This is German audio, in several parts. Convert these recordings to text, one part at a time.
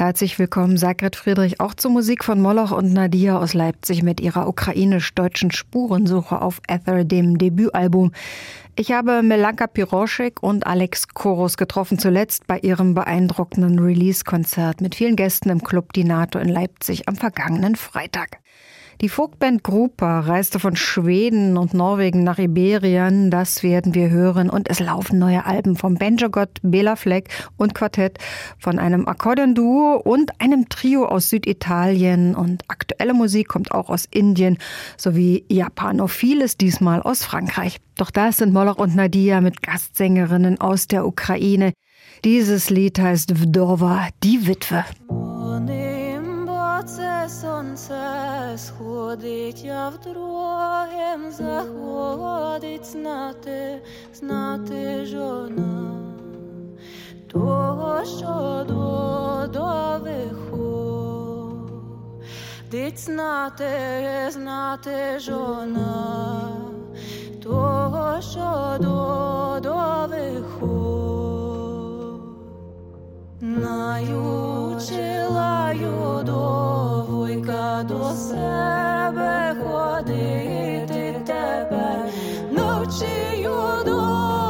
Herzlich willkommen, Sagret Friedrich, auch zur Musik von Moloch und Nadia aus Leipzig mit ihrer ukrainisch-deutschen Spurensuche auf Ether, dem Debütalbum. Ich habe Melanka Piroschek und Alex Koros getroffen, zuletzt bei ihrem beeindruckenden Release-Konzert mit vielen Gästen im Club Die NATO in Leipzig am vergangenen Freitag. Die Folkband Grupa reiste von Schweden und Norwegen nach Iberien. Das werden wir hören. Und es laufen neue Alben vom Banjo-Gott Bela Fleck und Quartett, von einem Akkordeon-Duo und einem Trio aus Süditalien. Und aktuelle Musik kommt auch aus Indien sowie Japanophiles, diesmal aus Frankreich. Doch da sind Moloch und Nadia mit Gastsängerinnen aus der Ukraine. Dieses Lied heißt Vdova, die Witwe. Це сонце сходить, я вдругим заходить знати, знати жона того, що до, виходить знати, знати жона того, що до виходить. Наючила ю до себе ходити тепер, навчию до.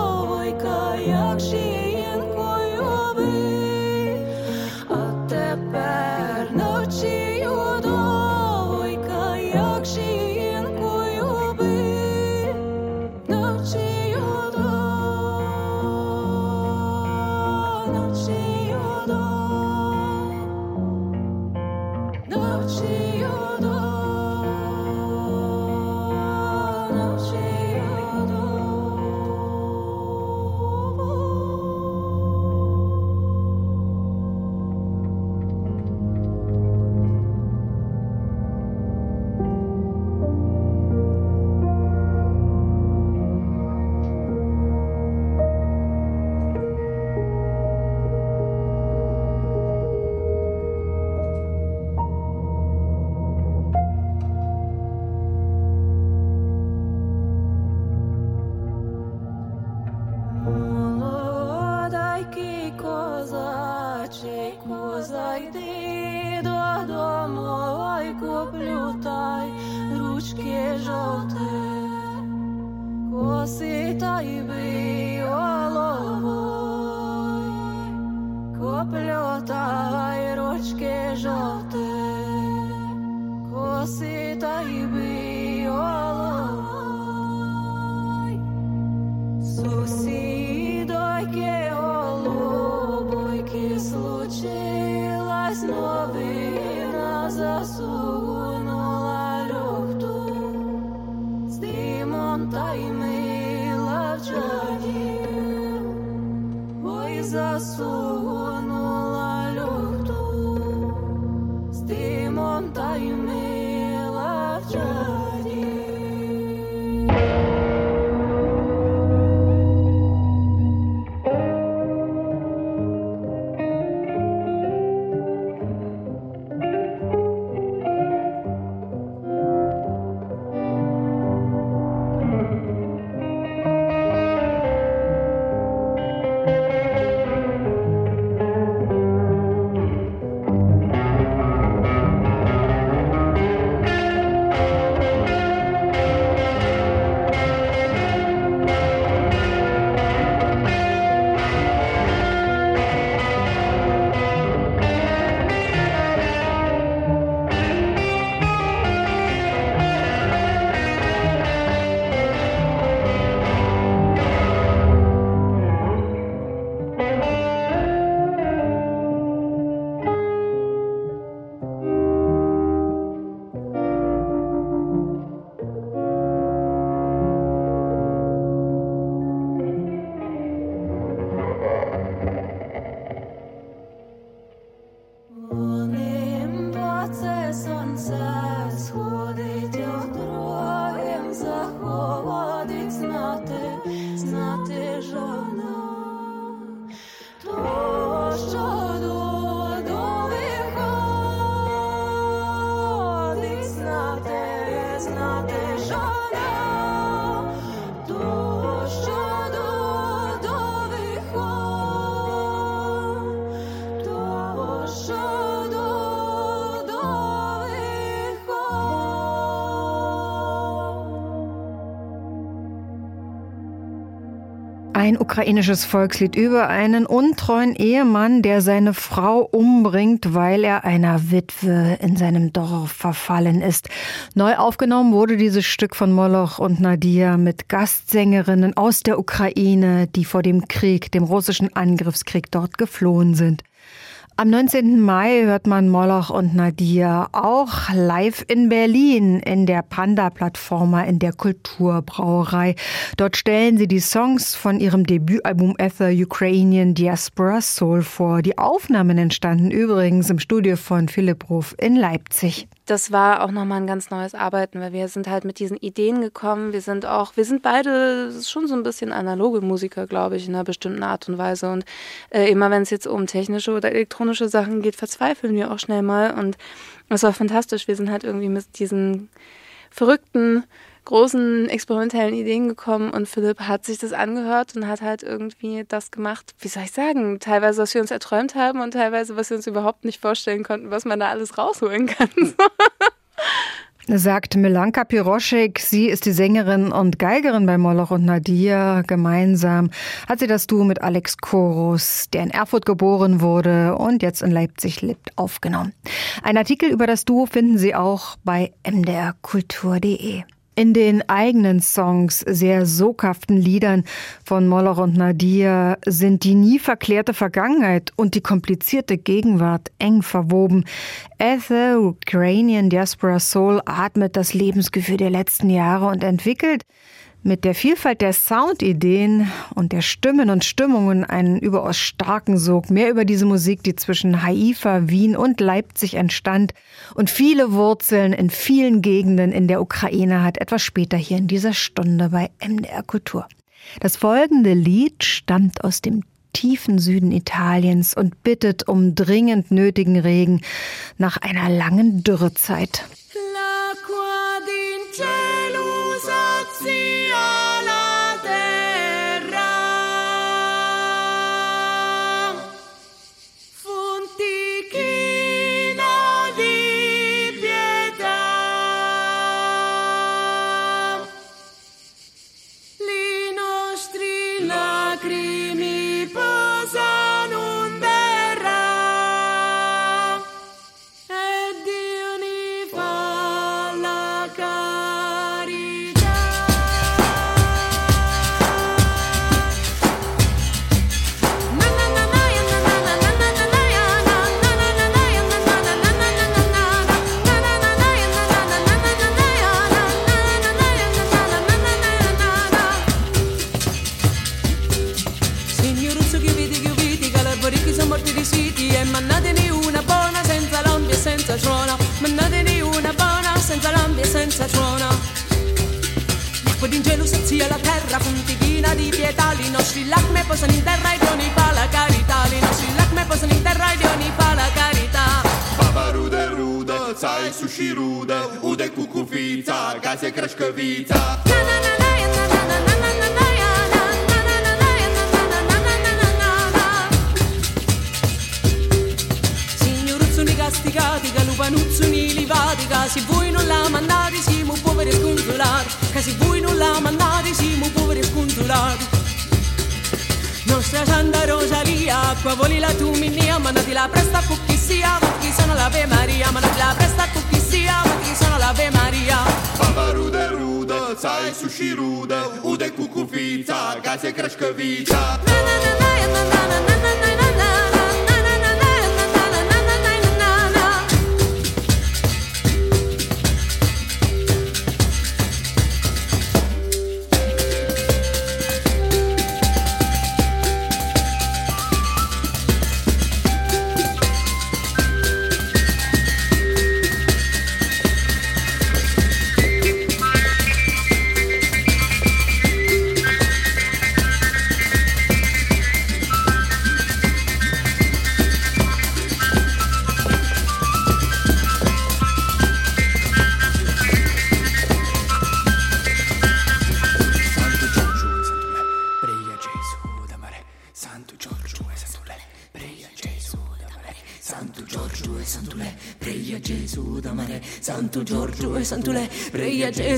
baby ukrainisches Volkslied über einen untreuen Ehemann, der seine Frau umbringt, weil er einer Witwe in seinem Dorf verfallen ist. Neu aufgenommen wurde dieses Stück von Moloch und Nadia mit Gastsängerinnen aus der Ukraine, die vor dem Krieg, dem russischen Angriffskrieg dort geflohen sind. Am 19. Mai hört man Moloch und Nadia auch live in Berlin in der Panda-Plattformer in der Kulturbrauerei. Dort stellen sie die Songs von ihrem Debütalbum Ether Ukrainian Diaspora Soul vor. Die Aufnahmen entstanden übrigens im Studio von Philipp Ruf in Leipzig das war auch nochmal ein ganz neues Arbeiten, weil wir sind halt mit diesen Ideen gekommen. Wir sind auch, wir sind beide schon so ein bisschen analoge Musiker, glaube ich, in einer bestimmten Art und Weise. Und äh, immer wenn es jetzt um technische oder elektronische Sachen geht, verzweifeln wir auch schnell mal. Und es war fantastisch. Wir sind halt irgendwie mit diesen verrückten großen experimentellen Ideen gekommen und Philipp hat sich das angehört und hat halt irgendwie das gemacht, wie soll ich sagen, teilweise, was wir uns erträumt haben und teilweise, was wir uns überhaupt nicht vorstellen konnten, was man da alles rausholen kann. Sagt Milanka Piroschek. Sie ist die Sängerin und Geigerin bei Moloch und Nadia. Gemeinsam hat sie das Duo mit Alex Korus, der in Erfurt geboren wurde und jetzt in Leipzig lebt, aufgenommen. Ein Artikel über das Duo finden Sie auch bei mdrkultur.de in den eigenen Songs, sehr soghaften Liedern von Moloch und Nadir sind die nie verklärte Vergangenheit und die komplizierte Gegenwart eng verwoben. Ether Ukrainian Diaspora Soul atmet das Lebensgefühl der letzten Jahre und entwickelt mit der Vielfalt der Soundideen und der Stimmen und Stimmungen einen überaus starken Sog. Mehr über diese Musik, die zwischen Haifa, Wien und Leipzig entstand und viele Wurzeln in vielen Gegenden in der Ukraine hat, etwas später hier in dieser Stunde bei MDR Kultur. Das folgende Lied stammt aus dem tiefen Süden Italiens und bittet um dringend nötigen Regen nach einer langen Dürrezeit. Gaze Krškoviča. Na, na, na, na, na, na, na, na, na, na, na.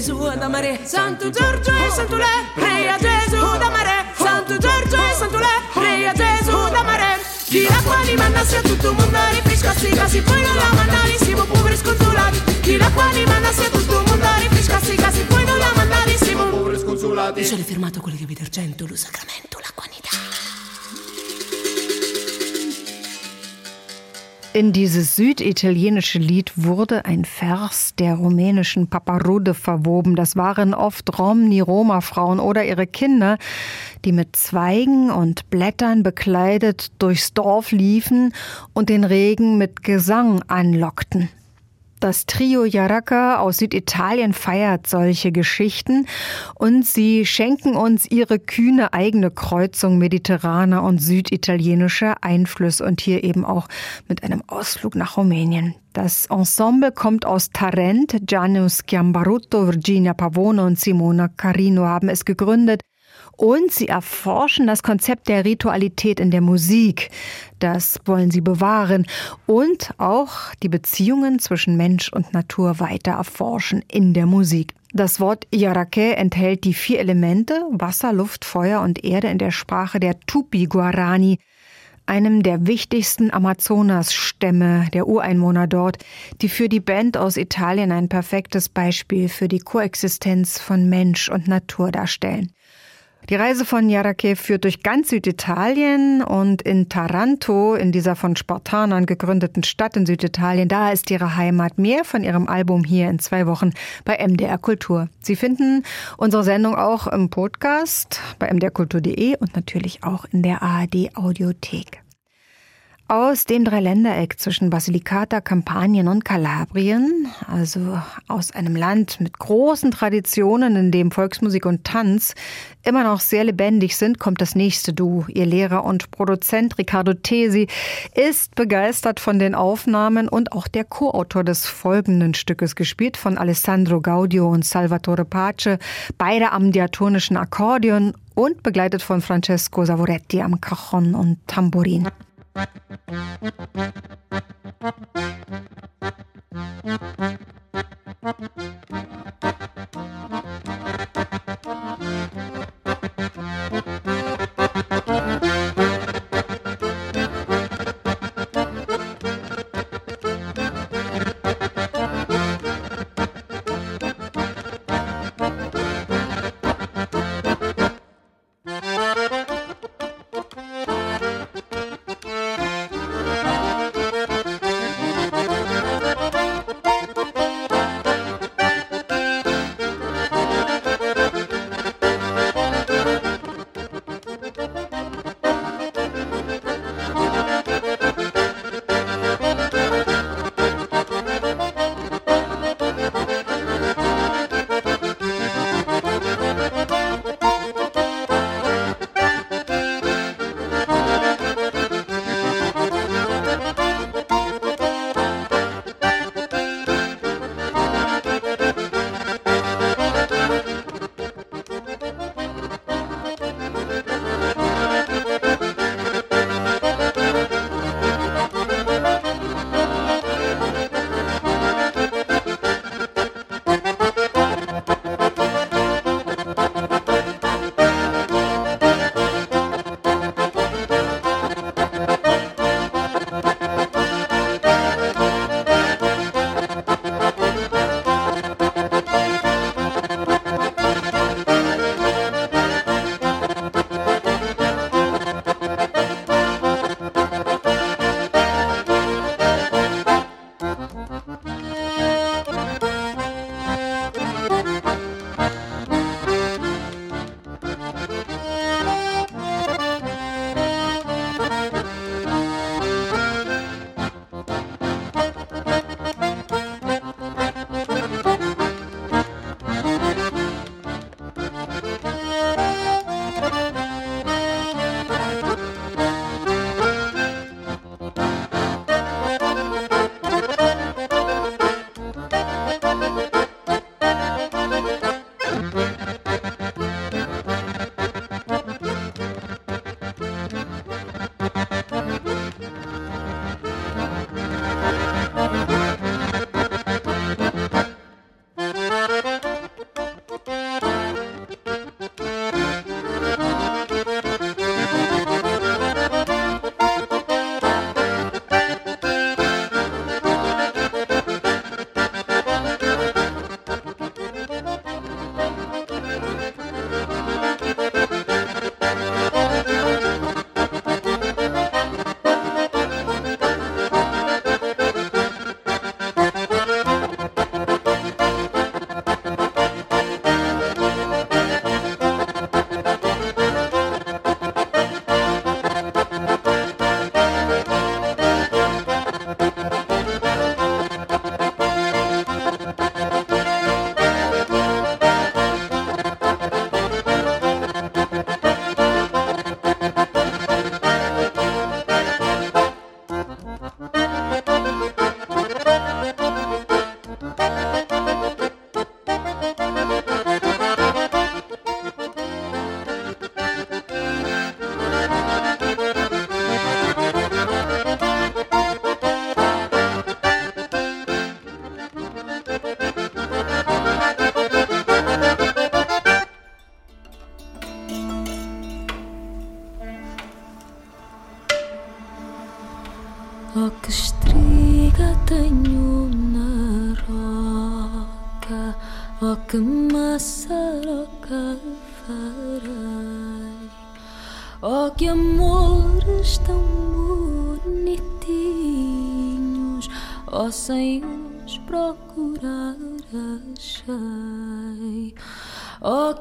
Gesù ad amare. Santo Giorgio e Santo Le, prega Gesù ad amare. Santo Giorgio e Santo Le, prega Gesù ad amare. Chi la quali mandasse a tutto il mondo rifrescassi casi poi non la mandare siamo poveri sconsolati. Chi la quali mandasse a tutto il mondo rifrescassi casi poi non la mandare siamo poveri sconsolati. Io sono fermato quello che vi d'argento, lo sacramento In dieses süditalienische Lied wurde ein Vers der rumänischen Paparude verwoben. Das waren oft Romni-Roma-Frauen oder ihre Kinder, die mit Zweigen und Blättern bekleidet durchs Dorf liefen und den Regen mit Gesang anlockten. Das Trio Yaraka aus Süditalien feiert solche Geschichten und sie schenken uns ihre kühne eigene Kreuzung mediterraner und süditalienischer Einflüsse und hier eben auch mit einem Ausflug nach Rumänien. Das Ensemble kommt aus Tarent. Gianni Schiambarutto, Virginia Pavone und Simona Carino haben es gegründet und sie erforschen das Konzept der Ritualität in der Musik. Das wollen sie bewahren und auch die Beziehungen zwischen Mensch und Natur weiter erforschen in der Musik. Das Wort Yarake enthält die vier Elemente Wasser, Luft, Feuer und Erde in der Sprache der Tupi-Guarani, einem der wichtigsten Amazonas-Stämme der Ureinwohner dort, die für die Band aus Italien ein perfektes Beispiel für die Koexistenz von Mensch und Natur darstellen. Die Reise von Yarake führt durch ganz Süditalien und in Taranto, in dieser von Spartanern gegründeten Stadt in Süditalien, da ist ihre Heimat. Mehr von ihrem Album hier in zwei Wochen bei MDR Kultur. Sie finden unsere Sendung auch im Podcast bei mdrkultur.de und natürlich auch in der ARD Audiothek. Aus dem Dreiländereck zwischen Basilicata, Kampanien und Kalabrien, also aus einem Land mit großen Traditionen, in dem Volksmusik und Tanz immer noch sehr lebendig sind, kommt das nächste Duo. Ihr Lehrer und Produzent Riccardo Tesi ist begeistert von den Aufnahmen und auch der Co-Autor des folgenden Stückes, gespielt von Alessandro Gaudio und Salvatore Pace, beide am diatonischen Akkordeon und begleitet von Francesco Savoretti am Cajon und Tambourin. Thank you.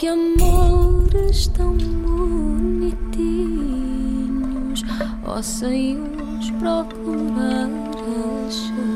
Que amores tão bonitinhos, ó sem os procurar achei.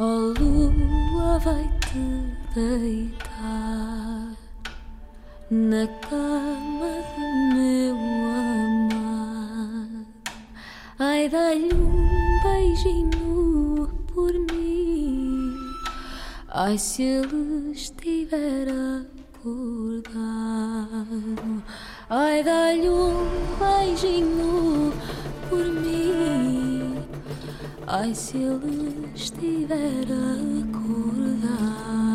Oh lua vai te deitar na cama do meu amado. Ai, dá-lhe um beijinho por mim. Ai, se ele estiver acordado. Ai, dá-lhe um beijinho por mim. Ai, se ele estiver acordado.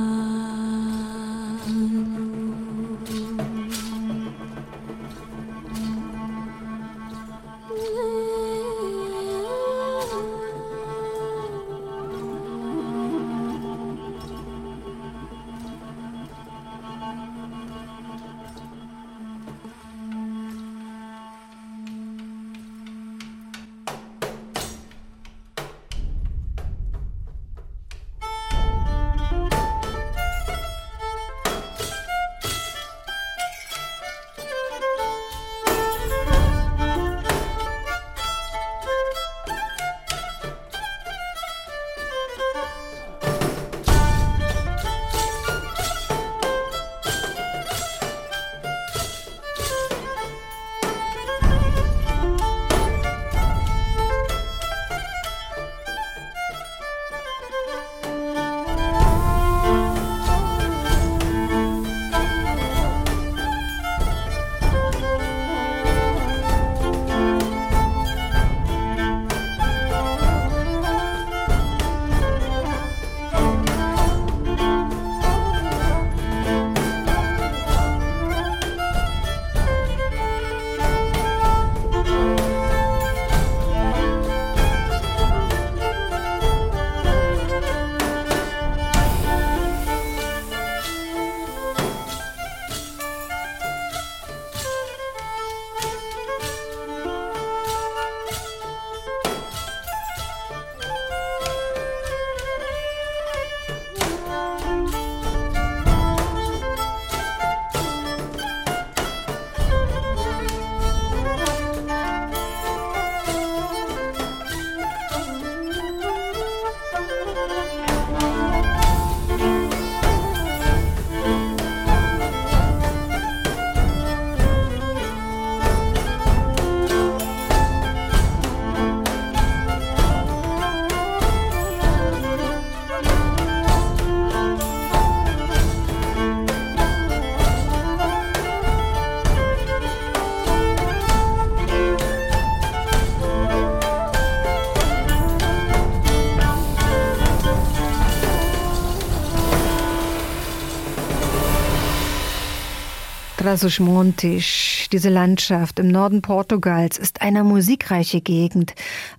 Trás-os-Montes, diese Landschaft im Norden Portugals, ist eine musikreiche Gegend.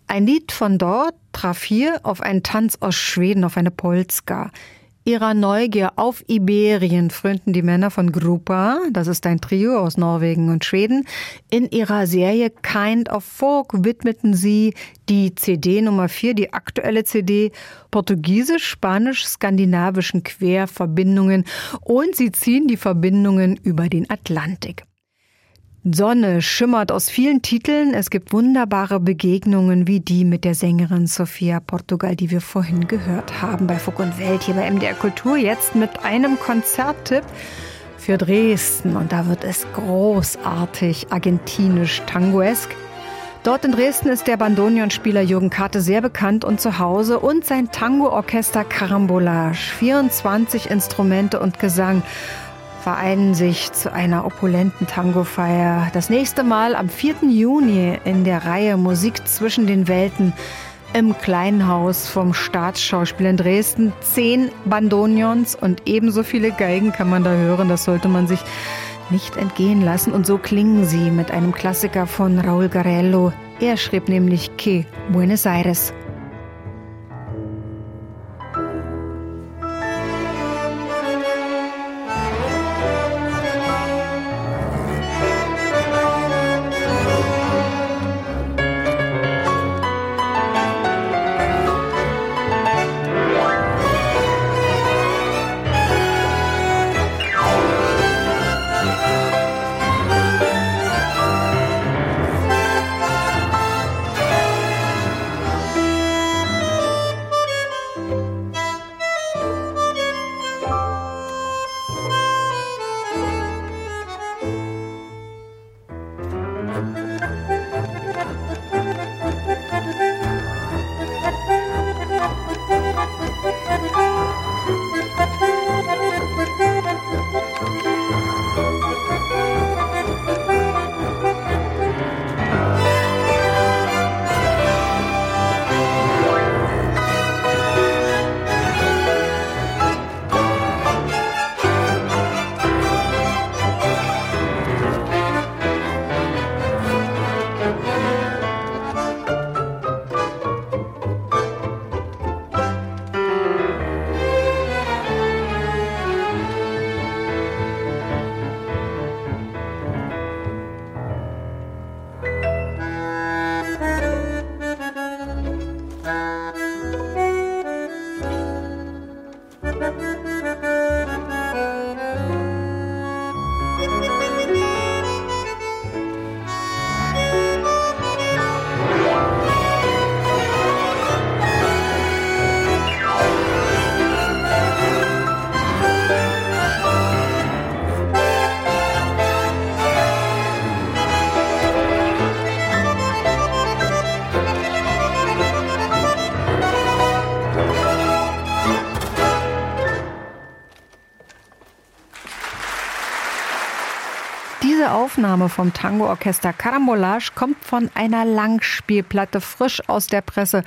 Ein Lied von dort traf hier auf einen Tanz aus Schweden, auf eine Polska. Ihrer Neugier auf Iberien frönten die Männer von Grupa, das ist ein Trio aus Norwegen und Schweden. In ihrer Serie Kind of Folk widmeten sie die CD Nummer 4, die aktuelle CD, portugiesisch, spanisch, skandinavischen Querverbindungen und sie ziehen die Verbindungen über den Atlantik. Sonne schimmert aus vielen Titeln. Es gibt wunderbare Begegnungen wie die mit der Sängerin Sofia Portugal, die wir vorhin gehört haben bei Fug und Welt hier bei MDR Kultur. Jetzt mit einem Konzerttipp für Dresden. Und da wird es großartig argentinisch-tangoesk. Dort in Dresden ist der Bandonionspieler Jürgen Karte sehr bekannt und zu Hause und sein Tango-Orchester Carambolage. 24 Instrumente und Gesang vereinen sich zu einer opulenten Tango-Feier. Das nächste Mal am 4. Juni in der Reihe Musik zwischen den Welten im kleinen Haus vom Staatsschauspiel in Dresden. Zehn Bandonions und ebenso viele Geigen kann man da hören. Das sollte man sich nicht entgehen lassen. Und so klingen sie mit einem Klassiker von Raúl Garello. Er schrieb nämlich Que Buenos Aires. Aufnahme vom Tango-Orchester Carambolage kommt von einer Langspielplatte frisch aus der Presse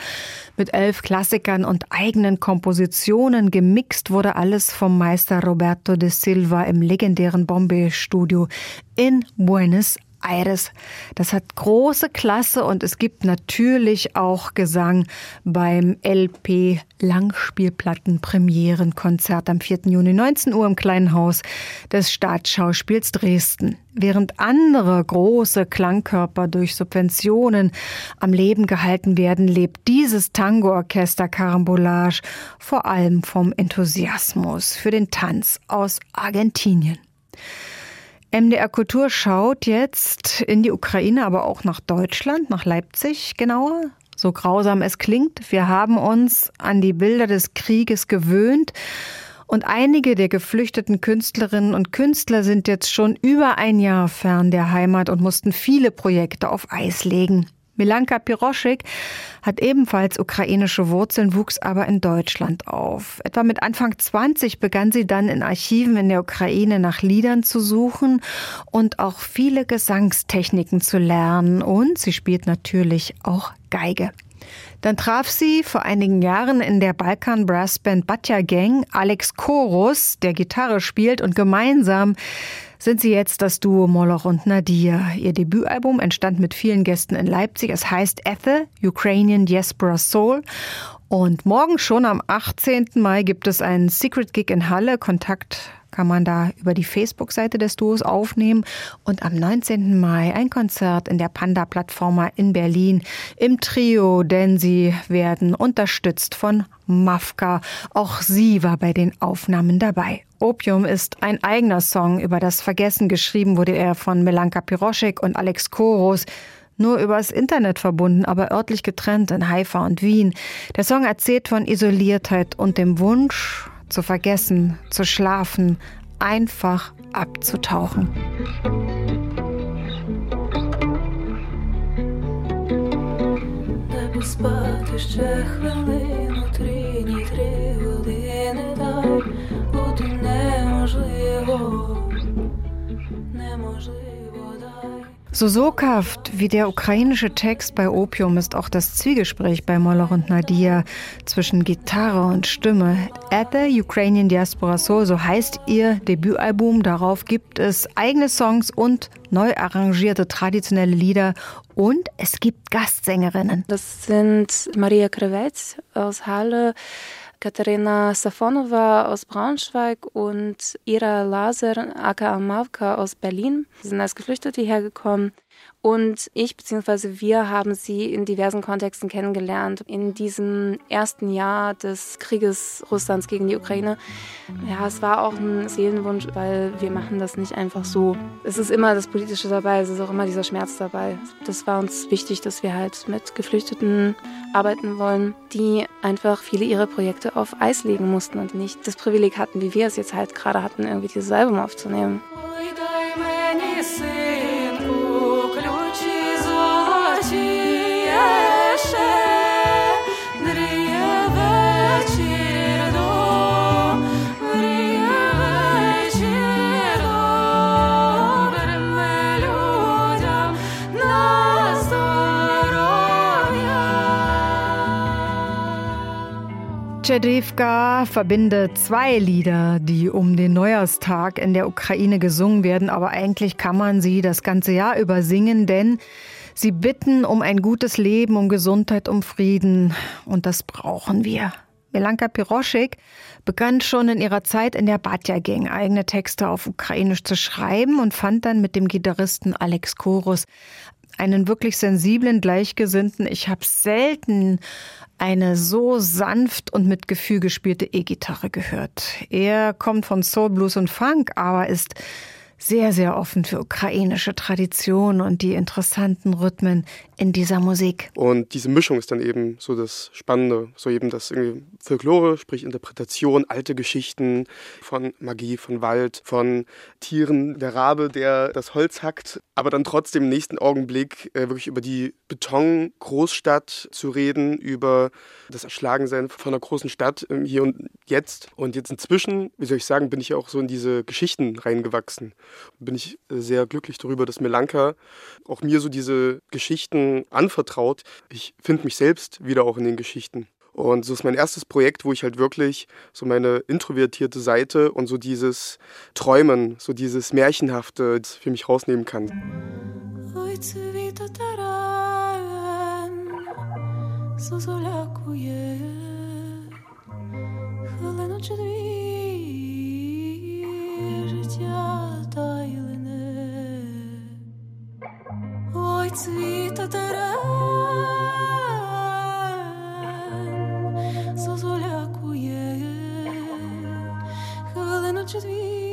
mit elf Klassikern und eigenen Kompositionen. Gemixt wurde alles vom Meister Roberto de Silva im legendären Bombay-Studio in Buenos Aires. Das hat große Klasse und es gibt natürlich auch Gesang beim LP Langspielplatten Premierenkonzert am 4. Juni 19 Uhr im Kleinen Haus des Staatsschauspiels Dresden. Während andere große Klangkörper durch Subventionen am Leben gehalten werden, lebt dieses Tango-Orchester Carambolage vor allem vom Enthusiasmus für den Tanz aus Argentinien. MDR Kultur schaut jetzt in die Ukraine, aber auch nach Deutschland, nach Leipzig genauer. So grausam es klingt, wir haben uns an die Bilder des Krieges gewöhnt. Und einige der geflüchteten Künstlerinnen und Künstler sind jetzt schon über ein Jahr fern der Heimat und mussten viele Projekte auf Eis legen. Milanka Piroschik hat ebenfalls ukrainische Wurzeln, wuchs aber in Deutschland auf. Etwa mit Anfang 20 begann sie dann in Archiven in der Ukraine nach Liedern zu suchen und auch viele Gesangstechniken zu lernen. Und sie spielt natürlich auch Geige. Dann traf sie vor einigen Jahren in der Balkan Brass Band Batya Gang Alex Chorus, der Gitarre spielt und gemeinsam sind sie jetzt das Duo Moloch und Nadir. Ihr Debütalbum entstand mit vielen Gästen in Leipzig. Es heißt Ethel, Ukrainian Diaspora Soul. Und morgen schon am 18. Mai gibt es einen Secret Gig in Halle. Kontakt kann man da über die Facebook-Seite des Duos aufnehmen. Und am 19. Mai ein Konzert in der Panda-Plattformer in Berlin im Trio, denn sie werden unterstützt von Mafka. Auch sie war bei den Aufnahmen dabei. Opium ist ein eigener Song über das Vergessen. Geschrieben wurde er von Melanka Piroschek und Alex Koros nur übers Internet verbunden, aber örtlich getrennt in Haifa und Wien. Der Song erzählt von Isoliertheit und dem Wunsch, zu vergessen, zu schlafen, einfach abzutauchen. Спати ще хвилину, So soghaft wie der ukrainische Text bei Opium ist auch das Zwiegespräch bei Moloch und Nadia zwischen Gitarre und Stimme. At the Ukrainian Diaspora Soul, so heißt ihr Debütalbum. Darauf gibt es eigene Songs und neu arrangierte traditionelle Lieder und es gibt Gastsängerinnen. Das sind Maria Krewetz aus Halle, Katharina Safonova aus Braunschweig und Ira Laser, aka Mavka aus Berlin. Sind als Geflüchtete hergekommen. Und ich bzw. wir haben sie in diversen Kontexten kennengelernt. In diesem ersten Jahr des Krieges Russlands gegen die Ukraine. Ja, es war auch ein Seelenwunsch, weil wir machen das nicht einfach so. Es ist immer das Politische dabei, es ist auch immer dieser Schmerz dabei. Das war uns wichtig, dass wir halt mit Geflüchteten arbeiten wollen, die einfach viele ihrer Projekte auf Eis legen mussten und nicht das Privileg hatten, wie wir es jetzt halt gerade hatten, irgendwie dieses Album aufzunehmen. Tschedivka verbindet zwei Lieder, die um den Neujahrstag in der Ukraine gesungen werden, aber eigentlich kann man sie das ganze Jahr über singen, denn sie bitten um ein gutes Leben, um Gesundheit, um Frieden und das brauchen wir. Melanka Piroschik begann schon in ihrer Zeit in der Batja Gang eigene Texte auf Ukrainisch zu schreiben und fand dann mit dem Gitarristen Alex Korus einen wirklich sensiblen Gleichgesinnten. Ich habe selten eine so sanft und mit Gefühl gespielte E-Gitarre gehört. Er kommt von Soul, Blues und Funk, aber ist sehr, sehr offen für ukrainische Traditionen und die interessanten Rhythmen in dieser Musik. Und diese Mischung ist dann eben so das Spannende, so eben das irgendwie Folklore, sprich Interpretation, alte Geschichten von Magie, von Wald, von Tieren, der Rabe, der das Holz hackt, aber dann trotzdem im nächsten Augenblick äh, wirklich über die Beton-Großstadt zu reden, über das Erschlagensein von einer großen Stadt äh, hier und jetzt. Und jetzt inzwischen, wie soll ich sagen, bin ich auch so in diese Geschichten reingewachsen. Bin ich äh, sehr glücklich darüber, dass Melanka auch mir so diese Geschichten anvertraut. Ich finde mich selbst wieder auch in den Geschichten. Und so ist mein erstes Projekt, wo ich halt wirklich so meine introvertierte Seite und so dieses Träumen, so dieses Märchenhafte für mich rausnehmen kann. хвилину чи дві життя та ой цвіта терен зозулякує хвилину чи дві.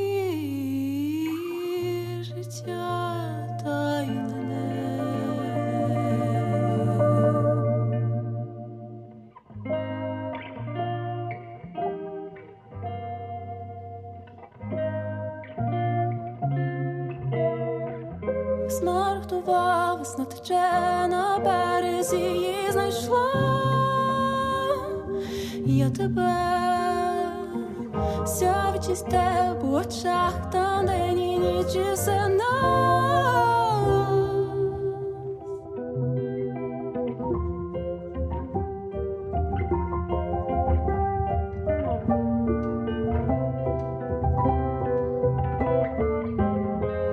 тебе, все в очах, там день і.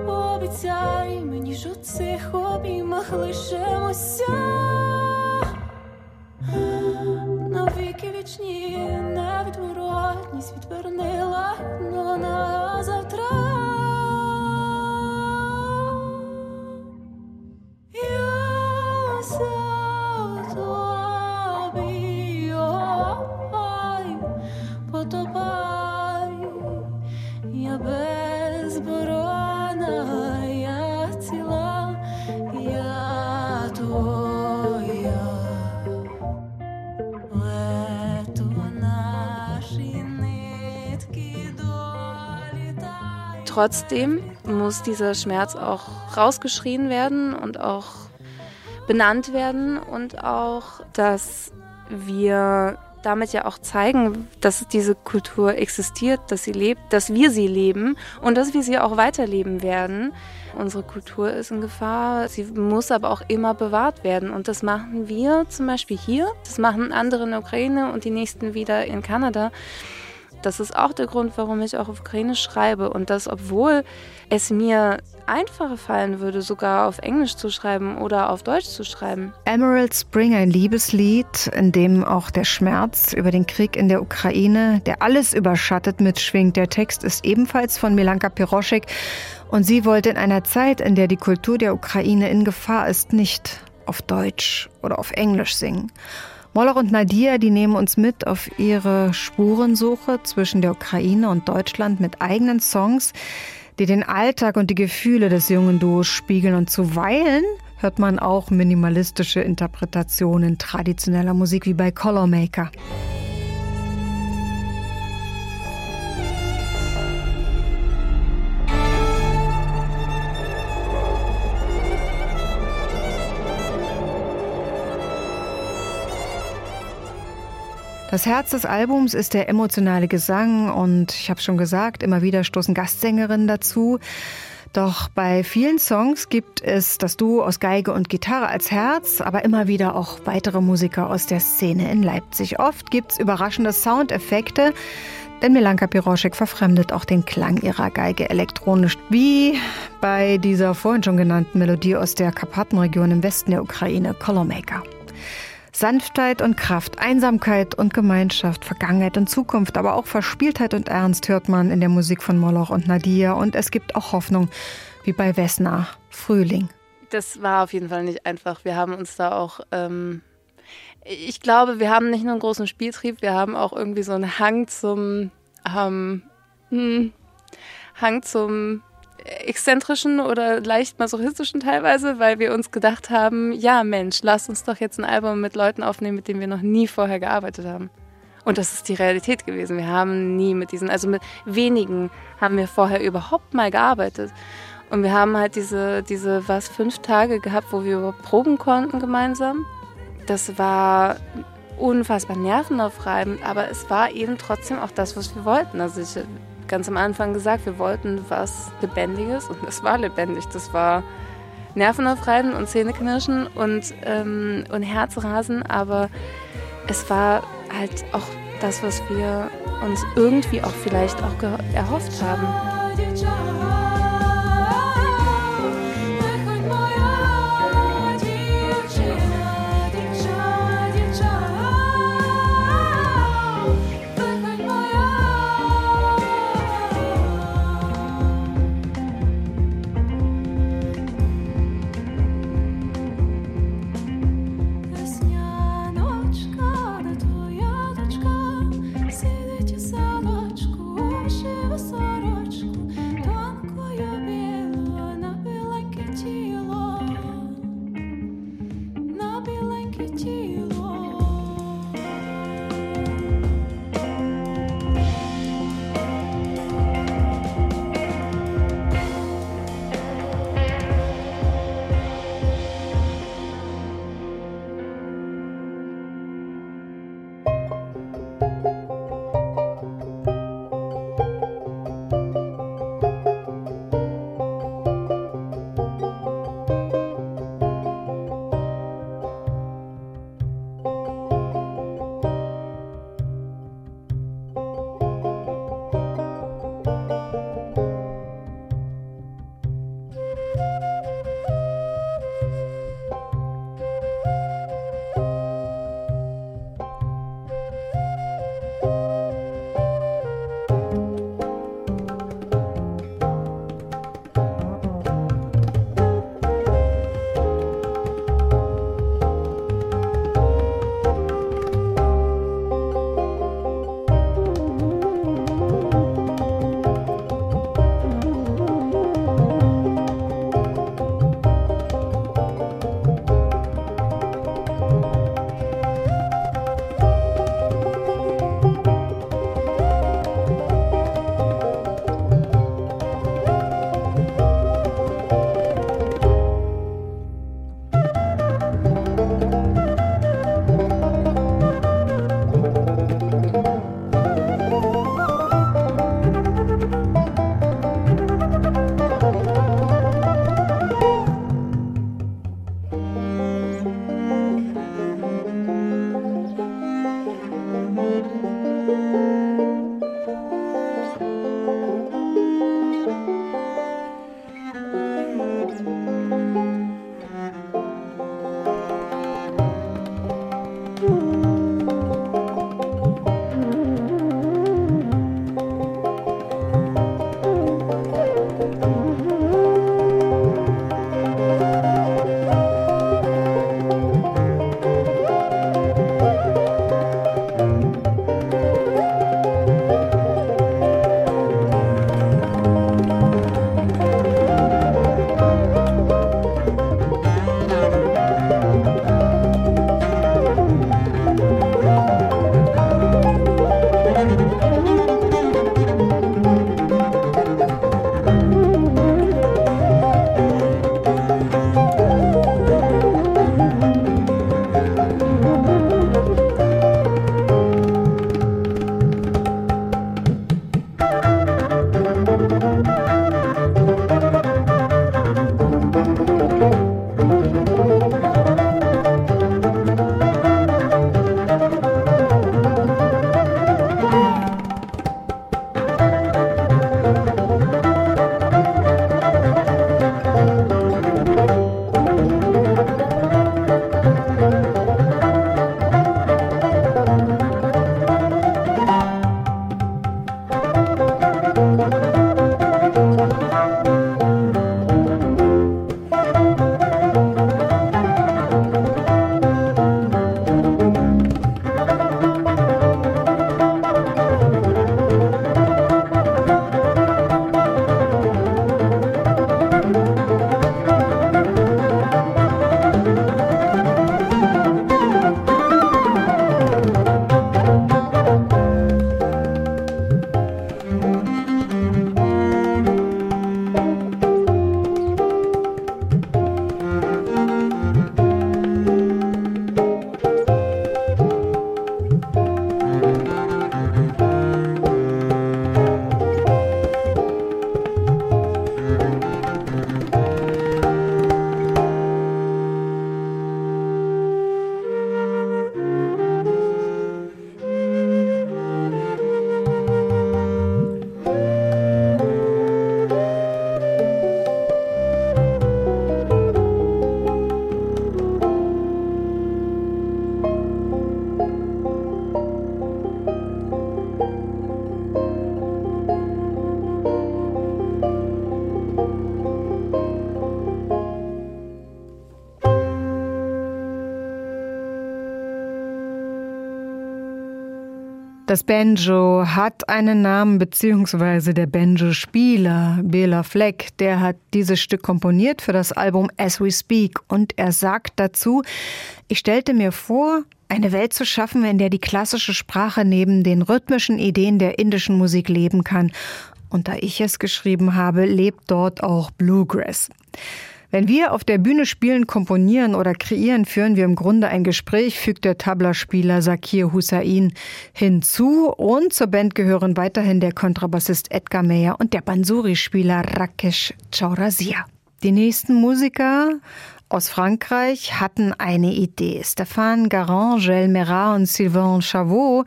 Обіцяй мені ж у цих обіймах лишимося. Trotzdem muss dieser Schmerz auch rausgeschrien werden und auch benannt werden und auch, dass wir damit ja auch zeigen, dass diese Kultur existiert, dass sie lebt, dass wir sie leben und dass wir sie auch weiterleben werden. Unsere Kultur ist in Gefahr, sie muss aber auch immer bewahrt werden. Und das machen wir zum Beispiel hier, das machen andere in der Ukraine und die nächsten wieder in Kanada. Das ist auch der Grund, warum ich auch auf Ukrainisch schreibe. Und das, obwohl es mir einfacher fallen würde, sogar auf Englisch zu schreiben oder auf Deutsch zu schreiben. Emerald Spring, ein Liebeslied, in dem auch der Schmerz über den Krieg in der Ukraine, der alles überschattet, mitschwingt. Der Text ist ebenfalls von Milanka Piroschek und sie wollte in einer Zeit, in der die Kultur der Ukraine in Gefahr ist, nicht auf Deutsch oder auf Englisch singen. Moller und Nadia, die nehmen uns mit auf ihre Spurensuche zwischen der Ukraine und Deutschland mit eigenen Songs, die den Alltag und die Gefühle des jungen Duos spiegeln. Und zuweilen hört man auch minimalistische Interpretationen traditioneller Musik wie bei Color Maker. Das Herz des Albums ist der emotionale Gesang und ich habe schon gesagt, immer wieder stoßen Gastsängerinnen dazu. Doch bei vielen Songs gibt es das Duo aus Geige und Gitarre als Herz, aber immer wieder auch weitere Musiker aus der Szene in Leipzig. Oft gibt es überraschende Soundeffekte, denn Milanka Piroschek verfremdet auch den Klang ihrer Geige elektronisch, wie bei dieser vorhin schon genannten Melodie aus der Karpatenregion im Westen der Ukraine, Colormaker. Sanftheit und Kraft, Einsamkeit und Gemeinschaft, Vergangenheit und Zukunft, aber auch Verspieltheit und Ernst hört man in der Musik von Moloch und Nadia. Und es gibt auch Hoffnung, wie bei Vesna, Frühling. Das war auf jeden Fall nicht einfach. Wir haben uns da auch, ähm, ich glaube, wir haben nicht nur einen großen Spieltrieb, wir haben auch irgendwie so einen Hang zum, ähm, hm, Hang zum exzentrischen oder leicht masochistischen teilweise, weil wir uns gedacht haben, ja Mensch, lass uns doch jetzt ein Album mit Leuten aufnehmen, mit denen wir noch nie vorher gearbeitet haben. Und das ist die Realität gewesen. Wir haben nie mit diesen, also mit wenigen haben wir vorher überhaupt mal gearbeitet. Und wir haben halt diese, diese, was, fünf Tage gehabt, wo wir proben konnten gemeinsam. Das war unfassbar nervenaufreibend, aber es war eben trotzdem auch das, was wir wollten. Also ich ganz am Anfang gesagt, wir wollten was Lebendiges und es war lebendig. Das war Nervenaufreiben und Zähneknirschen und, ähm, und Herzrasen, aber es war halt auch das, was wir uns irgendwie auch vielleicht auch erhofft haben. Das Banjo hat einen Namen, beziehungsweise der Banjo-Spieler, Bela Fleck, der hat dieses Stück komponiert für das Album As We Speak und er sagt dazu, ich stellte mir vor, eine Welt zu schaffen, in der die klassische Sprache neben den rhythmischen Ideen der indischen Musik leben kann. Und da ich es geschrieben habe, lebt dort auch Bluegrass. Wenn wir auf der Bühne spielen, komponieren oder kreieren, führen wir im Grunde ein Gespräch, fügt der Tablaspieler Sakir Hussain hinzu. Und zur Band gehören weiterhin der Kontrabassist Edgar Meyer und der Bansuri-Spieler Rakesh Chaurasia. Die nächsten Musiker aus Frankreich hatten eine Idee. Stéphane Garand, Gel Merat und Sylvain Chavot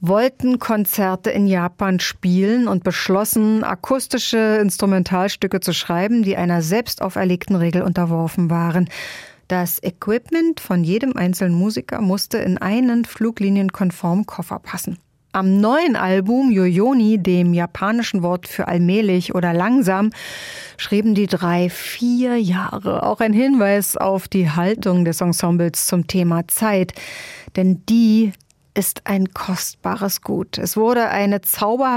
wollten Konzerte in Japan spielen und beschlossen, akustische Instrumentalstücke zu schreiben, die einer selbst auferlegten Regel unterworfen waren. Das Equipment von jedem einzelnen Musiker musste in einen fluglinienkonformen Koffer passen. Am neuen Album Yoyoni, dem japanischen Wort für allmählich oder langsam, schrieben die drei vier Jahre. Auch ein Hinweis auf die Haltung des Ensembles zum Thema Zeit. Denn die ist ein kostbares Gut. Es wurde eine zauberhafte